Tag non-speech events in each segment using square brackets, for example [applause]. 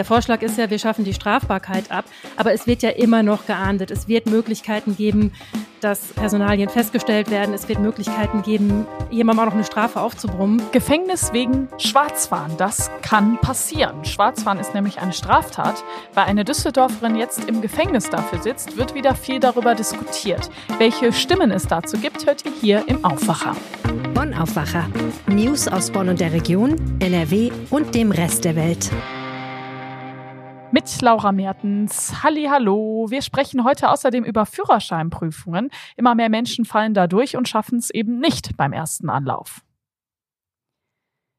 Der Vorschlag ist ja, wir schaffen die Strafbarkeit ab, aber es wird ja immer noch geahndet. Es wird Möglichkeiten geben, dass Personalien festgestellt werden. Es wird Möglichkeiten geben, jemandem auch noch eine Strafe aufzubrummen. Gefängnis wegen Schwarzfahren, das kann passieren. Schwarzfahren ist nämlich eine Straftat. Weil eine Düsseldorferin jetzt im Gefängnis dafür sitzt, wird wieder viel darüber diskutiert. Welche Stimmen es dazu gibt, hört ihr hier im Aufwacher. Bonn Aufwacher. News aus Bonn und der Region, NRW und dem Rest der Welt mit Laura Mertens. Halli, hallo. Wir sprechen heute außerdem über Führerscheinprüfungen. Immer mehr Menschen fallen da durch und schaffen es eben nicht beim ersten Anlauf.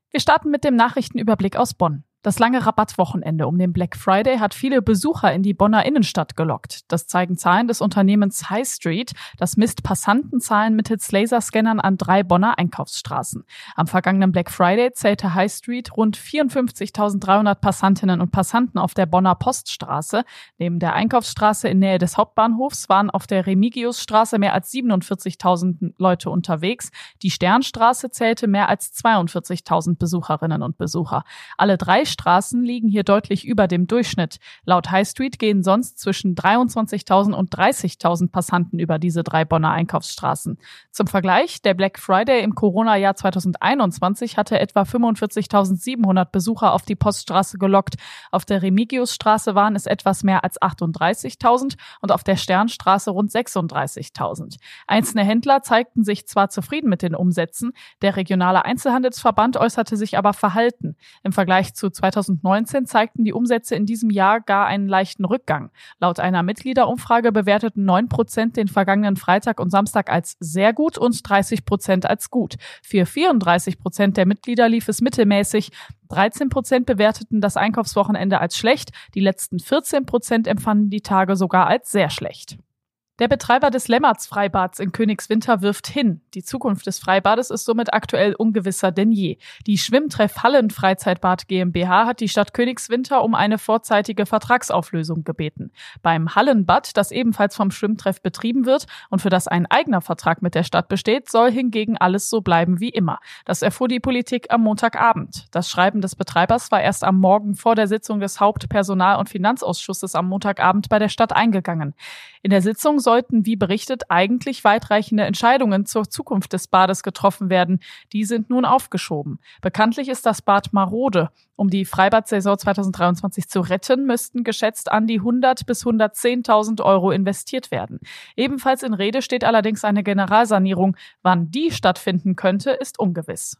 Wir starten mit dem Nachrichtenüberblick aus Bonn. Das lange Rabattwochenende um den Black Friday hat viele Besucher in die Bonner Innenstadt gelockt. Das zeigen Zahlen des Unternehmens High Street. Das misst Passantenzahlen mittels Laserscannern an drei Bonner Einkaufsstraßen. Am vergangenen Black Friday zählte High Street rund 54.300 Passantinnen und Passanten auf der Bonner Poststraße. Neben der Einkaufsstraße in Nähe des Hauptbahnhofs waren auf der Remigiusstraße mehr als 47.000 Leute unterwegs. Die Sternstraße zählte mehr als 42.000 Besucherinnen und Besucher. Alle drei Straßen liegen hier deutlich über dem Durchschnitt. Laut High Street gehen sonst zwischen 23.000 und 30.000 Passanten über diese drei Bonner Einkaufsstraßen. Zum Vergleich, der Black Friday im Corona-Jahr 2021 hatte etwa 45.700 Besucher auf die Poststraße gelockt. Auf der Remigiusstraße waren es etwas mehr als 38.000 und auf der Sternstraße rund 36.000. Einzelne Händler zeigten sich zwar zufrieden mit den Umsätzen, der regionale Einzelhandelsverband äußerte sich aber verhalten. Im Vergleich zu 2019 zeigten die Umsätze in diesem Jahr gar einen leichten Rückgang. Laut einer Mitgliederumfrage bewerteten 9 Prozent den vergangenen Freitag und Samstag als sehr gut und 30 Prozent als gut. Für 34 Prozent der Mitglieder lief es mittelmäßig. 13 Prozent bewerteten das Einkaufswochenende als schlecht. Die letzten 14 Prozent empfanden die Tage sogar als sehr schlecht. Der Betreiber des Lemmerts-Freibads in Königswinter wirft hin. Die Zukunft des Freibades ist somit aktuell ungewisser denn je. Die Schwimmtreff Hallen Freizeitbad GmbH hat die Stadt Königswinter um eine vorzeitige Vertragsauflösung gebeten. Beim Hallenbad, das ebenfalls vom Schwimmtreff betrieben wird und für das ein eigener Vertrag mit der Stadt besteht, soll hingegen alles so bleiben wie immer. Das erfuhr die Politik am Montagabend. Das Schreiben des Betreibers war erst am Morgen vor der Sitzung des Hauptpersonal- und Finanzausschusses am Montagabend bei der Stadt eingegangen. In der Sitzung sollten, wie berichtet, eigentlich weitreichende Entscheidungen zur Zukunft des Bades getroffen werden. Die sind nun aufgeschoben. Bekanntlich ist das Bad marode. Um die Freibad-Saison 2023 zu retten, müssten geschätzt an die 100 bis 110.000 Euro investiert werden. Ebenfalls in Rede steht allerdings eine Generalsanierung. Wann die stattfinden könnte, ist ungewiss.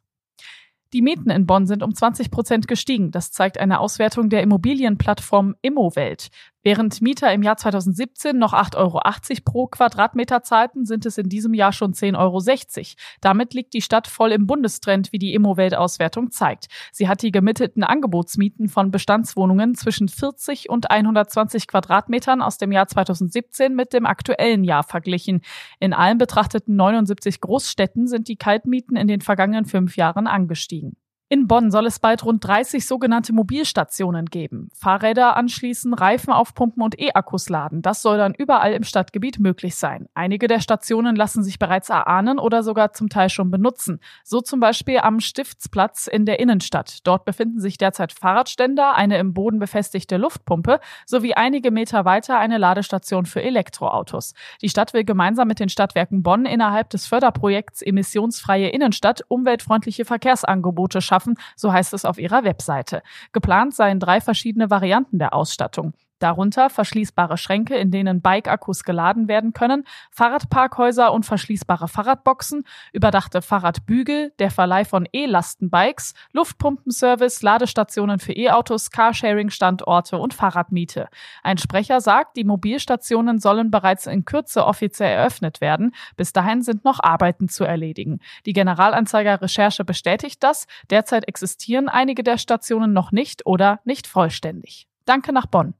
Die Mieten in Bonn sind um 20 Prozent gestiegen. Das zeigt eine Auswertung der Immobilienplattform Immowelt. Während Mieter im Jahr 2017 noch 8,80 Euro pro Quadratmeter zahlten, sind es in diesem Jahr schon 10,60 Euro. Damit liegt die Stadt voll im Bundestrend, wie die Immowelt-Auswertung zeigt. Sie hat die gemittelten Angebotsmieten von Bestandswohnungen zwischen 40 und 120 Quadratmetern aus dem Jahr 2017 mit dem aktuellen Jahr verglichen. In allen betrachteten 79 Großstädten sind die Kaltmieten in den vergangenen fünf Jahren angestiegen. In Bonn soll es bald rund 30 sogenannte Mobilstationen geben. Fahrräder anschließen, Reifen aufpumpen und E-Akkus laden. Das soll dann überall im Stadtgebiet möglich sein. Einige der Stationen lassen sich bereits erahnen oder sogar zum Teil schon benutzen. So zum Beispiel am Stiftsplatz in der Innenstadt. Dort befinden sich derzeit Fahrradständer, eine im Boden befestigte Luftpumpe sowie einige Meter weiter eine Ladestation für Elektroautos. Die Stadt will gemeinsam mit den Stadtwerken Bonn innerhalb des Förderprojekts Emissionsfreie Innenstadt umweltfreundliche Verkehrsangebote schaffen schaffen, so heißt es auf ihrer Webseite. Geplant seien drei verschiedene Varianten der Ausstattung. Darunter verschließbare Schränke, in denen Bike-Akkus geladen werden können, Fahrradparkhäuser und verschließbare Fahrradboxen, überdachte Fahrradbügel, der Verleih von E-Lastenbikes, Luftpumpenservice, Ladestationen für E-Autos, Carsharing-Standorte und Fahrradmiete. Ein Sprecher sagt, die Mobilstationen sollen bereits in Kürze offiziell eröffnet werden. Bis dahin sind noch Arbeiten zu erledigen. Die Generalanzeiger Recherche bestätigt das. Derzeit existieren einige der Stationen noch nicht oder nicht vollständig. Danke nach Bonn.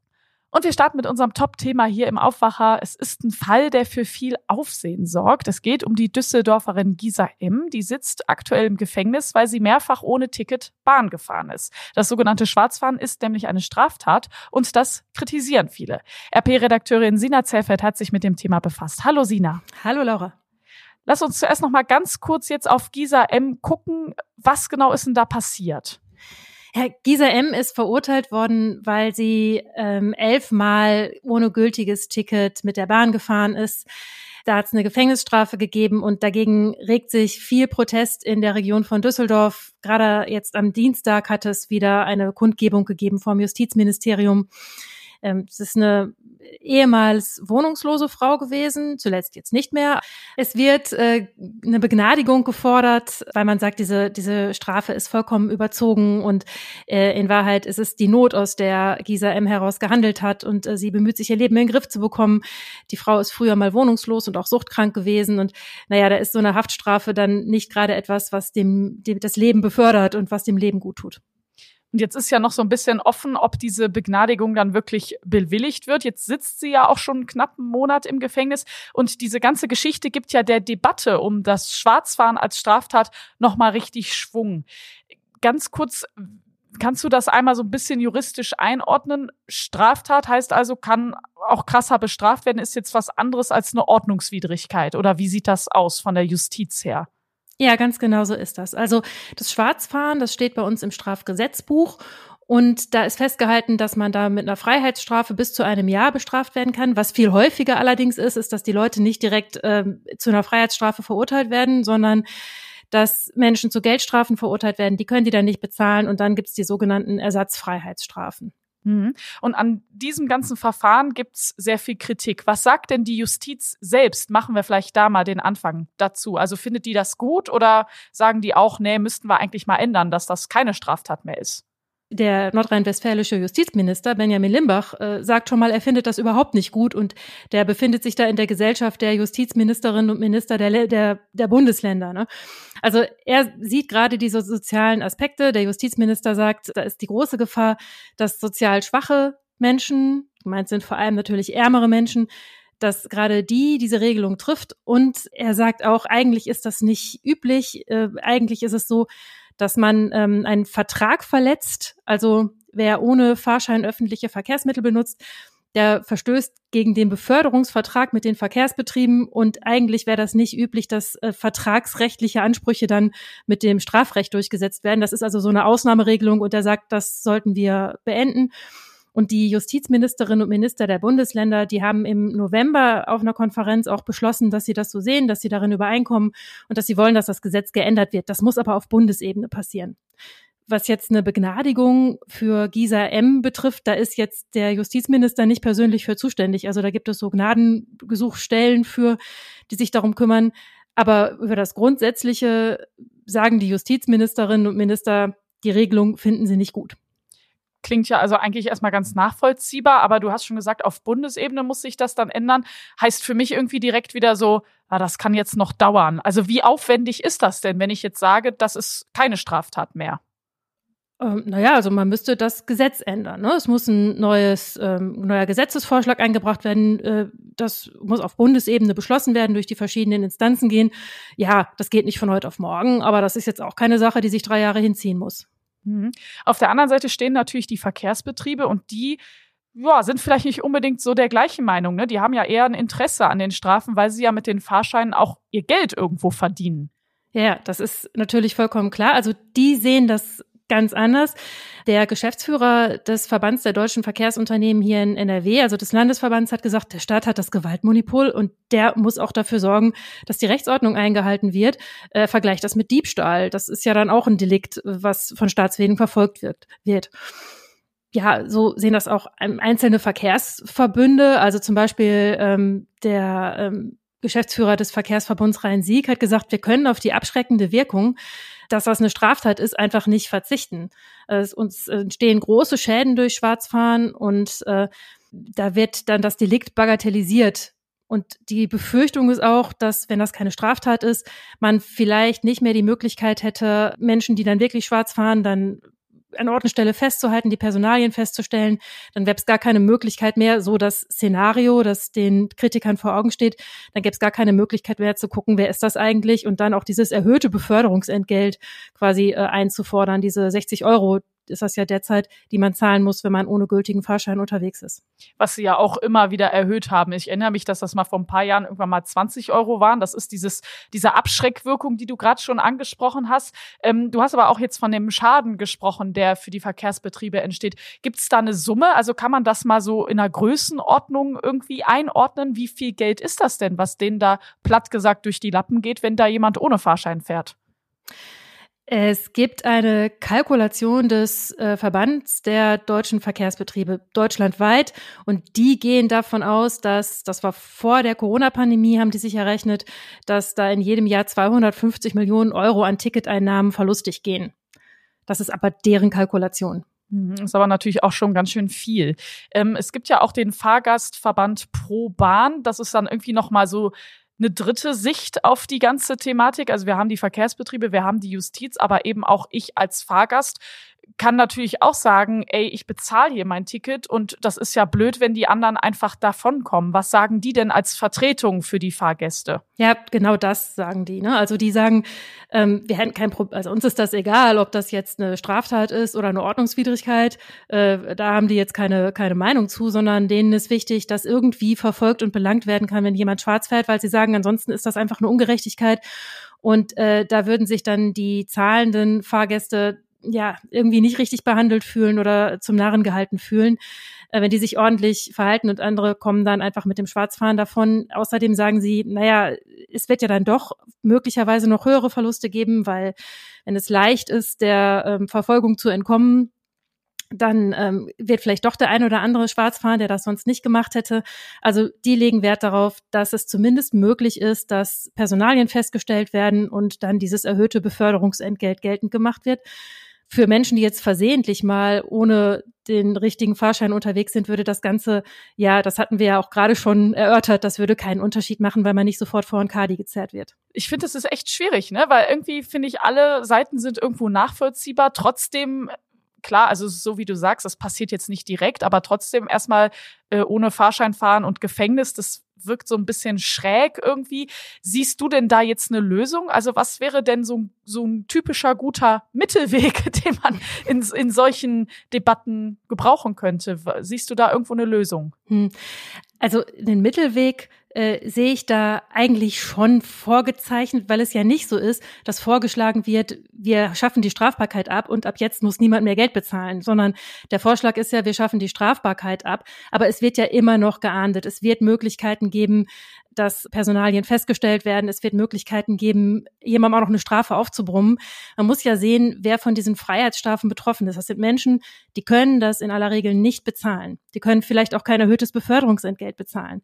Und wir starten mit unserem Top-Thema hier im Aufwacher. Es ist ein Fall, der für viel Aufsehen sorgt. Es geht um die Düsseldorferin Gisa M. Die sitzt aktuell im Gefängnis, weil sie mehrfach ohne Ticket Bahn gefahren ist. Das sogenannte Schwarzfahren ist nämlich eine Straftat und das kritisieren viele. RP-Redakteurin Sina Zellfeld hat sich mit dem Thema befasst. Hallo Sina. Hallo Laura. Lass uns zuerst noch mal ganz kurz jetzt auf Gisa M. gucken. Was genau ist denn da passiert? Herr Gisa M. ist verurteilt worden, weil sie ähm, elfmal ohne gültiges Ticket mit der Bahn gefahren ist. Da hat es eine Gefängnisstrafe gegeben und dagegen regt sich viel Protest in der Region von Düsseldorf. Gerade jetzt am Dienstag hat es wieder eine Kundgebung gegeben vom Justizministerium. Ähm, es ist eine ehemals wohnungslose Frau gewesen, zuletzt jetzt nicht mehr. Es wird äh, eine Begnadigung gefordert, weil man sagt, diese, diese Strafe ist vollkommen überzogen und äh, in Wahrheit ist es die Not, aus der Gisa M. heraus gehandelt hat und äh, sie bemüht sich, ihr Leben in den Griff zu bekommen. Die Frau ist früher mal wohnungslos und auch suchtkrank gewesen und naja, da ist so eine Haftstrafe dann nicht gerade etwas, was dem, dem das Leben befördert und was dem Leben gut tut. Und jetzt ist ja noch so ein bisschen offen, ob diese Begnadigung dann wirklich bewilligt wird. Jetzt sitzt sie ja auch schon knapp einen Monat im Gefängnis und diese ganze Geschichte gibt ja der Debatte um das Schwarzfahren als Straftat nochmal richtig Schwung. Ganz kurz, kannst du das einmal so ein bisschen juristisch einordnen? Straftat heißt also, kann auch krasser bestraft werden, ist jetzt was anderes als eine Ordnungswidrigkeit oder wie sieht das aus von der Justiz her? Ja, ganz genau so ist das. Also das Schwarzfahren, das steht bei uns im Strafgesetzbuch und da ist festgehalten, dass man da mit einer Freiheitsstrafe bis zu einem Jahr bestraft werden kann. Was viel häufiger allerdings ist, ist, dass die Leute nicht direkt ähm, zu einer Freiheitsstrafe verurteilt werden, sondern dass Menschen zu Geldstrafen verurteilt werden. Die können die dann nicht bezahlen und dann gibt's die sogenannten Ersatzfreiheitsstrafen. Mhm. Und an diesem ganzen Verfahren gibt's sehr viel Kritik. Was sagt denn die Justiz selbst? Machen wir vielleicht da mal den Anfang dazu. Also findet die das gut oder sagen die auch, nee, müssten wir eigentlich mal ändern, dass das keine Straftat mehr ist? Der nordrhein-westfälische Justizminister Benjamin Limbach äh, sagt schon mal, er findet das überhaupt nicht gut und der befindet sich da in der Gesellschaft der Justizministerinnen und Minister der, der, der Bundesländer. Ne? Also er sieht gerade diese sozialen Aspekte. Der Justizminister sagt, da ist die große Gefahr, dass sozial schwache Menschen, gemeint sind vor allem natürlich ärmere Menschen, dass gerade die diese Regelung trifft. Und er sagt auch, eigentlich ist das nicht üblich. Äh, eigentlich ist es so, dass man ähm, einen Vertrag verletzt. Also wer ohne Fahrschein öffentliche Verkehrsmittel benutzt, der verstößt gegen den Beförderungsvertrag mit den Verkehrsbetrieben und eigentlich wäre das nicht üblich, dass äh, vertragsrechtliche Ansprüche dann mit dem Strafrecht durchgesetzt werden. Das ist also so eine Ausnahmeregelung und er sagt, das sollten wir beenden. Und die Justizministerinnen und Minister der Bundesländer, die haben im November auf einer Konferenz auch beschlossen, dass sie das so sehen, dass sie darin übereinkommen und dass sie wollen, dass das Gesetz geändert wird. Das muss aber auf Bundesebene passieren. Was jetzt eine Begnadigung für Gisa M betrifft, da ist jetzt der Justizminister nicht persönlich für zuständig. Also da gibt es so Gnadengesuchsstellen für, die sich darum kümmern. Aber über das Grundsätzliche sagen die Justizministerinnen und Minister, die Regelung finden sie nicht gut. Klingt ja also eigentlich erstmal ganz nachvollziehbar, aber du hast schon gesagt, auf Bundesebene muss sich das dann ändern. Heißt für mich irgendwie direkt wieder so, ah, das kann jetzt noch dauern. Also wie aufwendig ist das denn, wenn ich jetzt sage, das ist keine Straftat mehr? Ähm, naja, also man müsste das Gesetz ändern. Ne? Es muss ein neues, ähm, neuer Gesetzesvorschlag eingebracht werden. Äh, das muss auf Bundesebene beschlossen werden, durch die verschiedenen Instanzen gehen. Ja, das geht nicht von heute auf morgen, aber das ist jetzt auch keine Sache, die sich drei Jahre hinziehen muss. Mhm. Auf der anderen Seite stehen natürlich die Verkehrsbetriebe und die ja, sind vielleicht nicht unbedingt so der gleichen Meinung. Ne? Die haben ja eher ein Interesse an den Strafen, weil sie ja mit den Fahrscheinen auch ihr Geld irgendwo verdienen. Ja, das ist natürlich vollkommen klar. Also die sehen das ganz anders. Der Geschäftsführer des Verbands der deutschen Verkehrsunternehmen hier in NRW, also des Landesverbands, hat gesagt, der Staat hat das Gewaltmonopol und der muss auch dafür sorgen, dass die Rechtsordnung eingehalten wird. Äh, vergleicht das mit Diebstahl. Das ist ja dann auch ein Delikt, was von Staatswegen verfolgt wird. wird ja, so sehen das auch einzelne Verkehrsverbünde. Also zum Beispiel ähm, der ähm, Geschäftsführer des Verkehrsverbunds Rhein-Sieg hat gesagt, wir können auf die abschreckende Wirkung das eine Straftat ist, einfach nicht verzichten. Es uns entstehen große Schäden durch Schwarzfahren und äh, da wird dann das Delikt bagatellisiert. Und die Befürchtung ist auch, dass, wenn das keine Straftat ist, man vielleicht nicht mehr die Möglichkeit hätte, Menschen, die dann wirklich schwarz fahren, dann an Ort und Stelle festzuhalten, die Personalien festzustellen, dann gäbe es gar keine Möglichkeit mehr, so das Szenario, das den Kritikern vor Augen steht, dann gäbe es gar keine Möglichkeit mehr zu gucken, wer ist das eigentlich? Und dann auch dieses erhöhte Beförderungsentgelt quasi äh, einzufordern, diese 60 Euro, ist das ja derzeit, die man zahlen muss, wenn man ohne gültigen Fahrschein unterwegs ist. Was sie ja auch immer wieder erhöht haben. Ich erinnere mich, dass das mal vor ein paar Jahren irgendwann mal 20 Euro waren. Das ist dieses, diese Abschreckwirkung, die du gerade schon angesprochen hast. Ähm, du hast aber auch jetzt von dem Schaden gesprochen, der für die Verkehrsbetriebe entsteht. Gibt es da eine Summe? Also kann man das mal so in einer Größenordnung irgendwie einordnen? Wie viel Geld ist das denn, was denen da platt gesagt durch die Lappen geht, wenn da jemand ohne Fahrschein fährt? Es gibt eine Kalkulation des äh, Verbands der deutschen Verkehrsbetriebe deutschlandweit und die gehen davon aus, dass, das war vor der Corona-Pandemie, haben die sich errechnet, dass da in jedem Jahr 250 Millionen Euro an Ticketeinnahmen verlustig gehen. Das ist aber deren Kalkulation. Mhm, ist aber natürlich auch schon ganz schön viel. Ähm, es gibt ja auch den Fahrgastverband Pro Bahn. Das ist dann irgendwie noch mal so eine dritte Sicht auf die ganze Thematik. Also wir haben die Verkehrsbetriebe, wir haben die Justiz, aber eben auch ich als Fahrgast kann natürlich auch sagen, ey, ich bezahle hier mein Ticket und das ist ja blöd, wenn die anderen einfach davonkommen. Was sagen die denn als Vertretung für die Fahrgäste? Ja, genau das sagen die. Ne? Also die sagen, ähm, wir hätten kein Problem, also uns ist das egal, ob das jetzt eine Straftat ist oder eine Ordnungswidrigkeit. Äh, da haben die jetzt keine, keine Meinung zu, sondern denen ist wichtig, dass irgendwie verfolgt und belangt werden kann, wenn jemand schwarz fährt, weil sie sagen, ansonsten ist das einfach eine Ungerechtigkeit. Und äh, da würden sich dann die zahlenden Fahrgäste ja, irgendwie nicht richtig behandelt fühlen oder zum Narren gehalten fühlen, äh, wenn die sich ordentlich verhalten und andere kommen dann einfach mit dem Schwarzfahren davon. Außerdem sagen sie, naja, es wird ja dann doch möglicherweise noch höhere Verluste geben, weil wenn es leicht ist, der ähm, Verfolgung zu entkommen, dann ähm, wird vielleicht doch der ein oder andere schwarz fahren, der das sonst nicht gemacht hätte. Also die legen Wert darauf, dass es zumindest möglich ist, dass Personalien festgestellt werden und dann dieses erhöhte Beförderungsentgelt geltend gemacht wird für Menschen, die jetzt versehentlich mal ohne den richtigen Fahrschein unterwegs sind, würde das Ganze, ja, das hatten wir ja auch gerade schon erörtert, das würde keinen Unterschied machen, weil man nicht sofort vor ein Kadi gezerrt wird. Ich finde, das ist echt schwierig, ne? Weil irgendwie finde ich, alle Seiten sind irgendwo nachvollziehbar. Trotzdem klar, also so wie du sagst, das passiert jetzt nicht direkt, aber trotzdem erstmal äh, ohne Fahrschein fahren und Gefängnis, das wirkt so ein bisschen schräg irgendwie. Siehst du denn da jetzt eine Lösung? Also was wäre denn so, so ein typischer guter Mittelweg, [laughs] den man in, in solchen Debatten gebrauchen könnte? Siehst du da irgendwo eine Lösung? Hm. Also den Mittelweg äh, sehe ich da eigentlich schon vorgezeichnet, weil es ja nicht so ist, dass vorgeschlagen wird, wir schaffen die Strafbarkeit ab und ab jetzt muss niemand mehr Geld bezahlen, sondern der Vorschlag ist ja, wir schaffen die Strafbarkeit ab, aber es wird ja immer noch geahndet. Es wird Möglichkeiten geben, dass Personalien festgestellt werden. Es wird Möglichkeiten geben, jemandem auch noch eine Strafe aufzubrummen. Man muss ja sehen, wer von diesen Freiheitsstrafen betroffen ist. Das sind Menschen, die können das in aller Regel nicht bezahlen. Die können vielleicht auch kein erhöhtes Beförderungsentgelt bezahlen.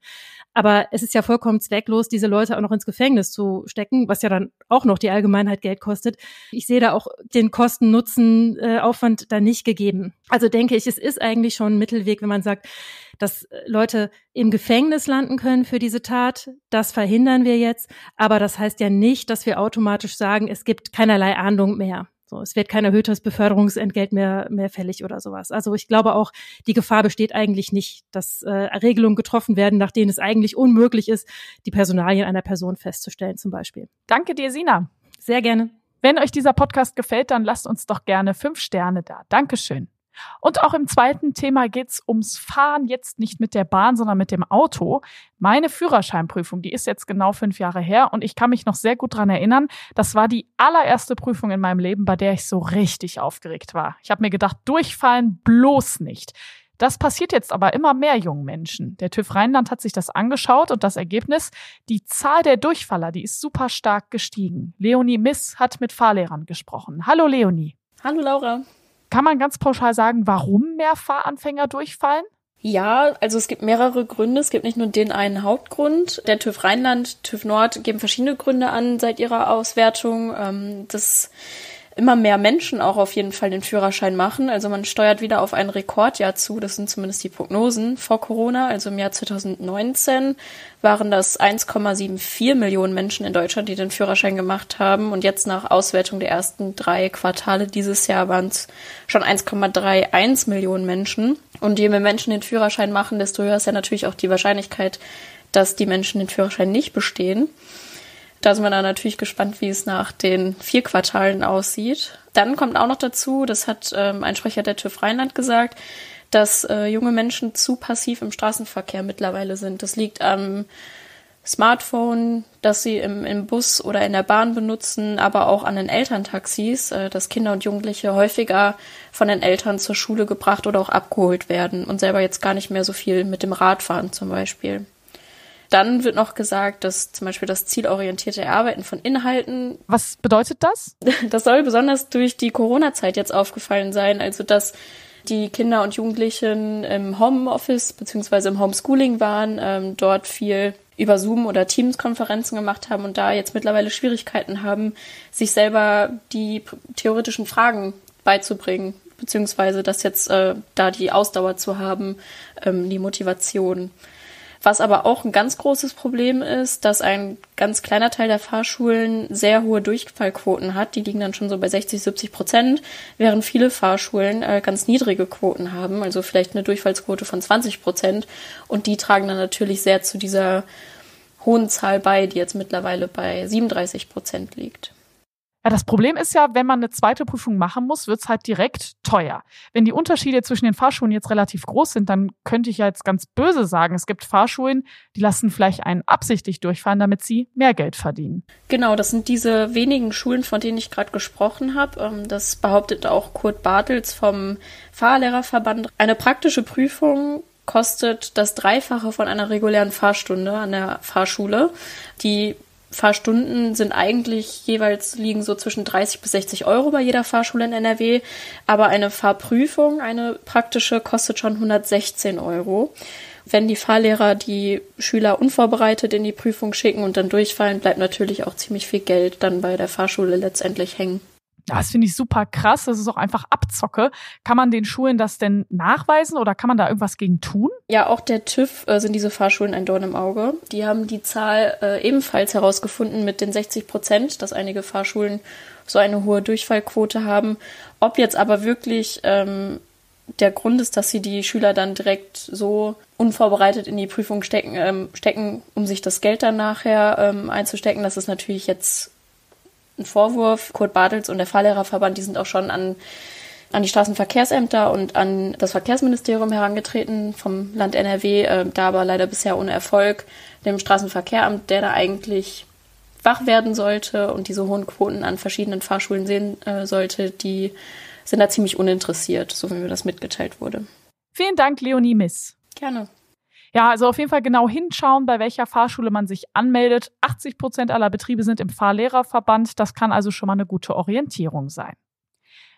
Aber es ist ja vollkommen zwecklos, diese Leute auch noch ins Gefängnis zu stecken, was ja dann auch noch die Allgemeinheit Geld kostet. Ich sehe da auch den Kosten-Nutzen-Aufwand äh, da nicht gegeben. Also denke ich, es ist eigentlich schon ein Mittelweg, wenn man sagt, dass Leute im Gefängnis landen können für diese Tat. Das verhindern wir jetzt. Aber das heißt ja nicht, dass wir automatisch sagen, es gibt keinerlei Ahndung mehr. So, es wird kein erhöhtes Beförderungsentgelt mehr, mehr fällig oder sowas. Also ich glaube auch, die Gefahr besteht eigentlich nicht, dass äh, Regelungen getroffen werden, nach denen es eigentlich unmöglich ist, die Personalien einer Person festzustellen, zum Beispiel. Danke dir, Sina. Sehr gerne. Wenn euch dieser Podcast gefällt, dann lasst uns doch gerne fünf Sterne da. Dankeschön. Und auch im zweiten Thema geht's ums Fahren, jetzt nicht mit der Bahn, sondern mit dem Auto. Meine Führerscheinprüfung, die ist jetzt genau fünf Jahre her und ich kann mich noch sehr gut dran erinnern. Das war die allererste Prüfung in meinem Leben, bei der ich so richtig aufgeregt war. Ich habe mir gedacht, durchfallen bloß nicht. Das passiert jetzt aber immer mehr jungen Menschen. Der TÜV Rheinland hat sich das angeschaut und das Ergebnis, die Zahl der Durchfaller, die ist super stark gestiegen. Leonie Miss hat mit Fahrlehrern gesprochen. Hallo Leonie. Hallo Laura. Kann man ganz pauschal sagen, warum mehr Fahranfänger durchfallen? Ja, also es gibt mehrere Gründe. Es gibt nicht nur den einen Hauptgrund. Der TÜV Rheinland, TÜV Nord geben verschiedene Gründe an seit ihrer Auswertung. Ähm, das immer mehr Menschen auch auf jeden Fall den Führerschein machen. Also man steuert wieder auf ein Rekordjahr zu. Das sind zumindest die Prognosen vor Corona. Also im Jahr 2019 waren das 1,74 Millionen Menschen in Deutschland, die den Führerschein gemacht haben. Und jetzt nach Auswertung der ersten drei Quartale dieses Jahr waren es schon 1,31 Millionen Menschen. Und je mehr Menschen den Führerschein machen, desto höher ist ja natürlich auch die Wahrscheinlichkeit, dass die Menschen den Führerschein nicht bestehen. Da sind wir dann natürlich gespannt, wie es nach den vier Quartalen aussieht. Dann kommt auch noch dazu, das hat ähm, ein Sprecher der TÜV Rheinland gesagt, dass äh, junge Menschen zu passiv im Straßenverkehr mittlerweile sind. Das liegt am Smartphone, das sie im, im Bus oder in der Bahn benutzen, aber auch an den Elterntaxis, äh, dass Kinder und Jugendliche häufiger von den Eltern zur Schule gebracht oder auch abgeholt werden und selber jetzt gar nicht mehr so viel mit dem Rad fahren zum Beispiel. Dann wird noch gesagt, dass zum Beispiel das zielorientierte Erarbeiten von Inhalten. Was bedeutet das? [laughs] Das soll besonders durch die Corona-Zeit jetzt aufgefallen sein. Also, dass die Kinder und Jugendlichen im Homeoffice beziehungsweise im Homeschooling waren, ähm, dort viel über Zoom oder Teams-Konferenzen gemacht haben und da jetzt mittlerweile Schwierigkeiten haben, sich selber die theoretischen Fragen beizubringen, beziehungsweise das jetzt äh, da die Ausdauer zu haben, ähm, die Motivation. Was aber auch ein ganz großes Problem ist, dass ein ganz kleiner Teil der Fahrschulen sehr hohe Durchfallquoten hat. Die liegen dann schon so bei 60, 70 Prozent, während viele Fahrschulen äh, ganz niedrige Quoten haben, also vielleicht eine Durchfallsquote von 20 Prozent. Und die tragen dann natürlich sehr zu dieser hohen Zahl bei, die jetzt mittlerweile bei 37 Prozent liegt. Ja, das Problem ist ja, wenn man eine zweite Prüfung machen muss, wird es halt direkt teuer. Wenn die Unterschiede zwischen den Fahrschulen jetzt relativ groß sind, dann könnte ich ja jetzt ganz böse sagen, es gibt Fahrschulen, die lassen vielleicht einen absichtlich durchfahren, damit sie mehr Geld verdienen. Genau, das sind diese wenigen Schulen, von denen ich gerade gesprochen habe. Ähm, das behauptet auch Kurt Bartels vom Fahrlehrerverband. Eine praktische Prüfung kostet das Dreifache von einer regulären Fahrstunde an der Fahrschule. Die Fahrstunden sind eigentlich jeweils liegen so zwischen 30 bis 60 Euro bei jeder Fahrschule in NRW, aber eine Fahrprüfung, eine praktische, kostet schon 116 Euro. Wenn die Fahrlehrer die Schüler unvorbereitet in die Prüfung schicken und dann durchfallen, bleibt natürlich auch ziemlich viel Geld dann bei der Fahrschule letztendlich hängen. Das finde ich super krass. Das ist auch einfach Abzocke. Kann man den Schulen das denn nachweisen oder kann man da irgendwas gegen tun? Ja, auch der TÜV äh, sind diese Fahrschulen ein Dorn im Auge. Die haben die Zahl äh, ebenfalls herausgefunden mit den 60 Prozent, dass einige Fahrschulen so eine hohe Durchfallquote haben. Ob jetzt aber wirklich ähm, der Grund ist, dass sie die Schüler dann direkt so unvorbereitet in die Prüfung stecken, ähm, stecken um sich das Geld dann nachher ähm, einzustecken, das ist natürlich jetzt ein Vorwurf. Kurt Bartels und der Fahrlehrerverband, die sind auch schon an, an die Straßenverkehrsämter und an das Verkehrsministerium herangetreten vom Land NRW, äh, da aber leider bisher ohne Erfolg. Dem Straßenverkehramt, der da eigentlich wach werden sollte und diese hohen Quoten an verschiedenen Fahrschulen sehen äh, sollte, die sind da ziemlich uninteressiert, so wie mir das mitgeteilt wurde. Vielen Dank, Leonie Miss. Gerne. Ja, also auf jeden Fall genau hinschauen, bei welcher Fahrschule man sich anmeldet. 80 Prozent aller Betriebe sind im Fahrlehrerverband. Das kann also schon mal eine gute Orientierung sein.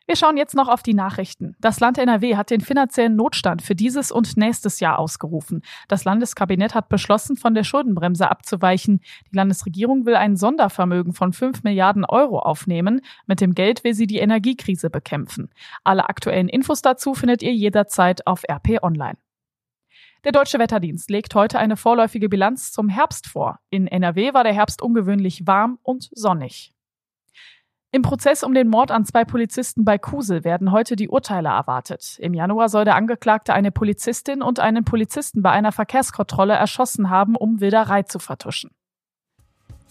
Wir schauen jetzt noch auf die Nachrichten. Das Land NRW hat den finanziellen Notstand für dieses und nächstes Jahr ausgerufen. Das Landeskabinett hat beschlossen, von der Schuldenbremse abzuweichen. Die Landesregierung will ein Sondervermögen von 5 Milliarden Euro aufnehmen. Mit dem Geld will sie die Energiekrise bekämpfen. Alle aktuellen Infos dazu findet ihr jederzeit auf RP Online. Der Deutsche Wetterdienst legt heute eine vorläufige Bilanz zum Herbst vor. In NRW war der Herbst ungewöhnlich warm und sonnig. Im Prozess um den Mord an zwei Polizisten bei Kusel werden heute die Urteile erwartet. Im Januar soll der Angeklagte eine Polizistin und einen Polizisten bei einer Verkehrskontrolle erschossen haben, um Wilderei zu vertuschen.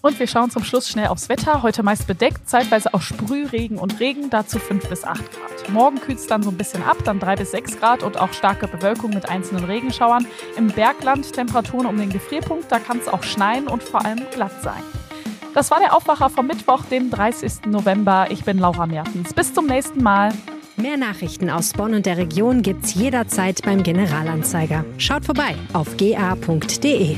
Und wir schauen zum Schluss schnell aufs Wetter. Heute meist bedeckt, zeitweise auch Sprühregen und Regen, dazu 5 bis 8 Grad. Morgen kühlt es dann so ein bisschen ab, dann 3 bis 6 Grad und auch starke Bewölkung mit einzelnen Regenschauern. Im Bergland Temperaturen um den Gefrierpunkt, da kann es auch schneien und vor allem glatt sein. Das war der Aufwacher vom Mittwoch, dem 30. November. Ich bin Laura Mertens. Bis zum nächsten Mal. Mehr Nachrichten aus Bonn und der Region gibt's jederzeit beim Generalanzeiger. Schaut vorbei auf ga.de.